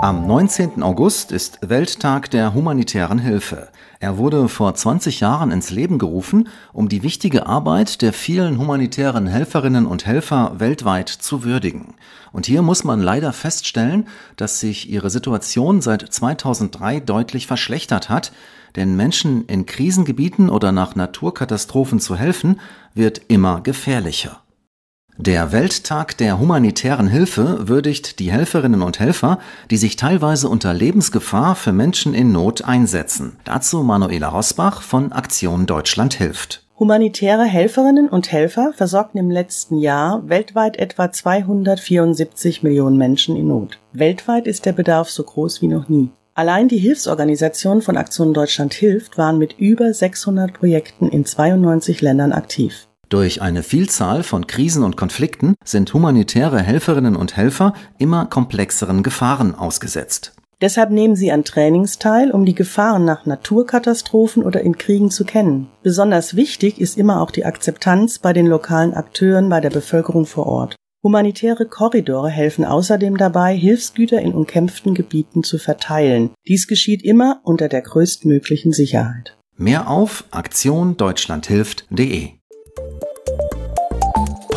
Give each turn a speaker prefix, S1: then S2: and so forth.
S1: Am 19. August ist Welttag der humanitären Hilfe. Er wurde vor 20 Jahren ins Leben gerufen, um die wichtige Arbeit der vielen humanitären Helferinnen und Helfer weltweit zu würdigen. Und hier muss man leider feststellen, dass sich ihre Situation seit 2003 deutlich verschlechtert hat, denn Menschen in Krisengebieten oder nach Naturkatastrophen zu helfen, wird immer gefährlicher. Der Welttag der humanitären Hilfe würdigt die Helferinnen und Helfer, die sich teilweise unter Lebensgefahr für Menschen in Not einsetzen. Dazu Manuela Rosbach von Aktion Deutschland hilft.
S2: Humanitäre Helferinnen und Helfer versorgten im letzten Jahr weltweit etwa 274 Millionen Menschen in Not. Weltweit ist der Bedarf so groß wie noch nie. Allein die Hilfsorganisationen von Aktion Deutschland hilft waren mit über 600 Projekten in 92 Ländern aktiv.
S1: Durch eine Vielzahl von Krisen und Konflikten sind humanitäre Helferinnen und Helfer immer komplexeren Gefahren ausgesetzt.
S2: Deshalb nehmen sie an Trainings teil, um die Gefahren nach Naturkatastrophen oder in Kriegen zu kennen. Besonders wichtig ist immer auch die Akzeptanz bei den lokalen Akteuren, bei der Bevölkerung vor Ort. Humanitäre Korridore helfen außerdem dabei, Hilfsgüter in umkämpften Gebieten zu verteilen. Dies geschieht immer unter der größtmöglichen Sicherheit.
S1: Mehr auf aktiondeutschlandhilft.de